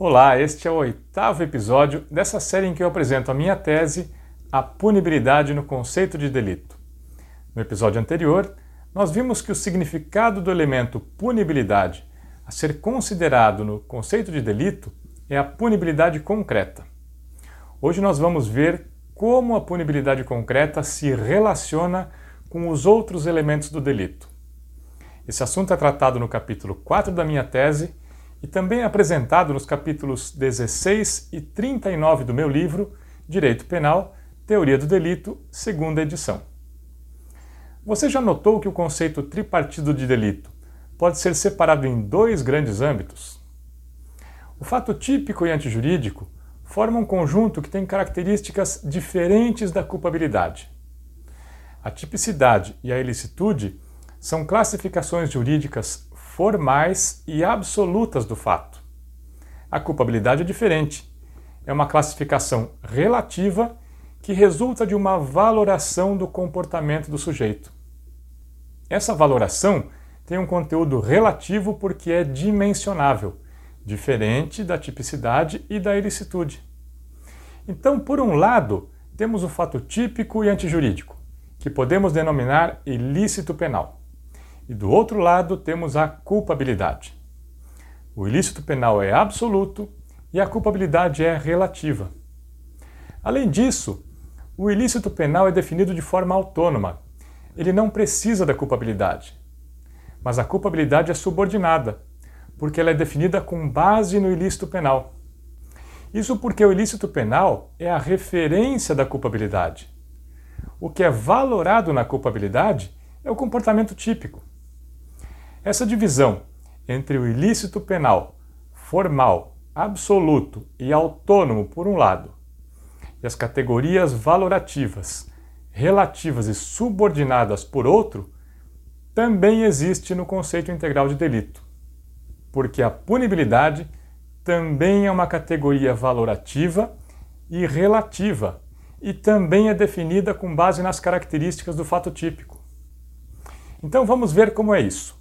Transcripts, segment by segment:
Olá, este é o oitavo episódio dessa série em que eu apresento a minha tese A Punibilidade no Conceito de Delito. No episódio anterior, nós vimos que o significado do elemento punibilidade a ser considerado no conceito de delito é a punibilidade concreta. Hoje nós vamos ver como a punibilidade concreta se relaciona com os outros elementos do delito. Esse assunto é tratado no capítulo 4 da minha tese e também apresentado nos capítulos 16 e 39 do meu livro Direito Penal, Teoria do Delito, segunda edição. Você já notou que o conceito tripartido de delito pode ser separado em dois grandes âmbitos? O fato típico e antijurídico formam um conjunto que tem características diferentes da culpabilidade. A tipicidade e a ilicitude são classificações jurídicas formais e absolutas do fato. A culpabilidade é diferente. É uma classificação relativa que resulta de uma valoração do comportamento do sujeito. Essa valoração tem um conteúdo relativo porque é dimensionável, diferente da tipicidade e da ilicitude. Então, por um lado, temos o fato típico e antijurídico, que podemos denominar ilícito penal. E do outro lado temos a culpabilidade. O ilícito penal é absoluto e a culpabilidade é relativa. Além disso, o ilícito penal é definido de forma autônoma. Ele não precisa da culpabilidade. Mas a culpabilidade é subordinada, porque ela é definida com base no ilícito penal. Isso porque o ilícito penal é a referência da culpabilidade. O que é valorado na culpabilidade é o comportamento típico. Essa divisão entre o ilícito penal formal, absoluto e autônomo por um lado, e as categorias valorativas, relativas e subordinadas por outro, também existe no conceito integral de delito, porque a punibilidade também é uma categoria valorativa e relativa e também é definida com base nas características do fato típico. Então vamos ver como é isso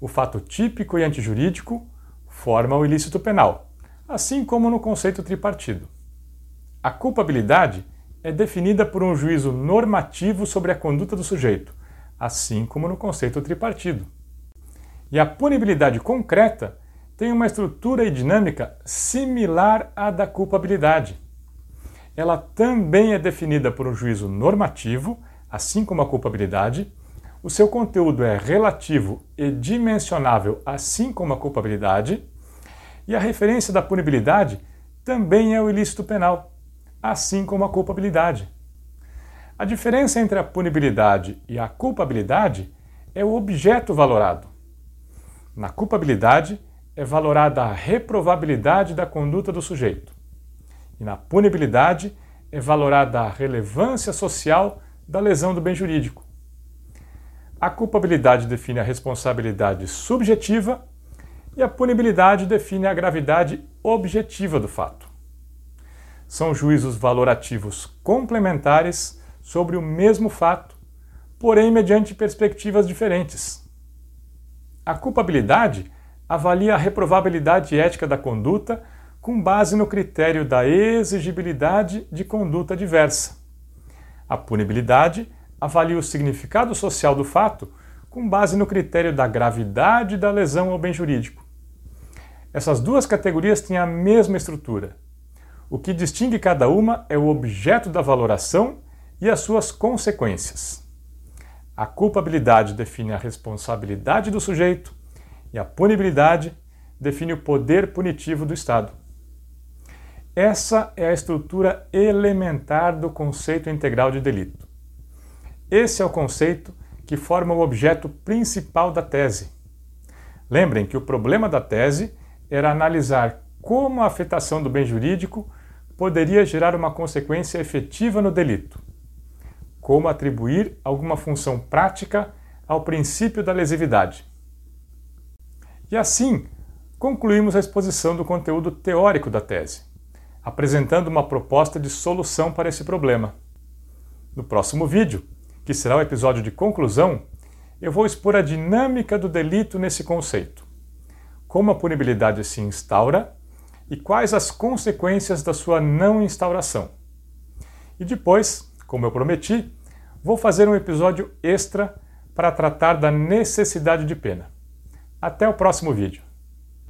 o fato típico e antijurídico forma o ilícito penal, assim como no conceito tripartido. A culpabilidade é definida por um juízo normativo sobre a conduta do sujeito, assim como no conceito tripartido. E a punibilidade concreta tem uma estrutura e dinâmica similar à da culpabilidade. Ela também é definida por um juízo normativo, assim como a culpabilidade, o seu conteúdo é relativo e dimensionável, assim como a culpabilidade, e a referência da punibilidade também é o ilícito penal, assim como a culpabilidade. A diferença entre a punibilidade e a culpabilidade é o objeto valorado. Na culpabilidade, é valorada a reprovabilidade da conduta do sujeito. E na punibilidade, é valorada a relevância social da lesão do bem jurídico. A culpabilidade define a responsabilidade subjetiva e a punibilidade define a gravidade objetiva do fato. São juízos valorativos complementares sobre o mesmo fato, porém mediante perspectivas diferentes. A culpabilidade avalia a reprovabilidade ética da conduta com base no critério da exigibilidade de conduta diversa. A punibilidade avalia o significado social do fato com base no critério da gravidade da lesão ao bem jurídico. Essas duas categorias têm a mesma estrutura. O que distingue cada uma é o objeto da valoração e as suas consequências. A culpabilidade define a responsabilidade do sujeito e a punibilidade define o poder punitivo do Estado. Essa é a estrutura elementar do conceito integral de delito. Esse é o conceito que forma o objeto principal da tese. Lembrem que o problema da tese era analisar como a afetação do bem jurídico poderia gerar uma consequência efetiva no delito. Como atribuir alguma função prática ao princípio da lesividade. E assim, concluímos a exposição do conteúdo teórico da tese, apresentando uma proposta de solução para esse problema. No próximo vídeo, que será o episódio de conclusão, eu vou expor a dinâmica do delito nesse conceito. Como a punibilidade se instaura e quais as consequências da sua não instauração. E depois, como eu prometi, vou fazer um episódio extra para tratar da necessidade de pena. Até o próximo vídeo.